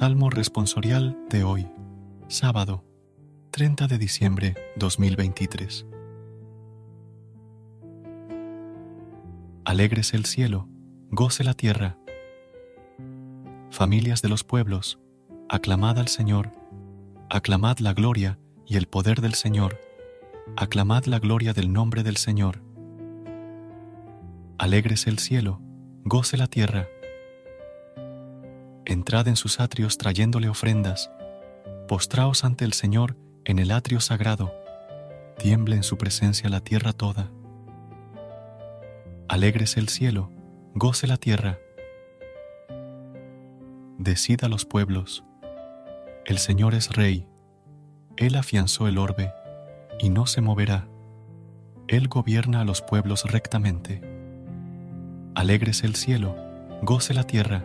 Salmo responsorial de hoy, sábado, 30 de diciembre 2023. Alegres el cielo, goce la tierra. Familias de los pueblos, aclamad al Señor, aclamad la gloria y el poder del Señor, aclamad la gloria del nombre del Señor. Alegres el cielo, goce la tierra entrad en sus atrios trayéndole ofrendas, postraos ante el Señor en el atrio sagrado, tiemble en su presencia la tierra toda. Alegres el cielo, goce la tierra. Decida los pueblos, el Señor es rey, Él afianzó el orbe y no se moverá, Él gobierna a los pueblos rectamente. Alegres el cielo, goce la tierra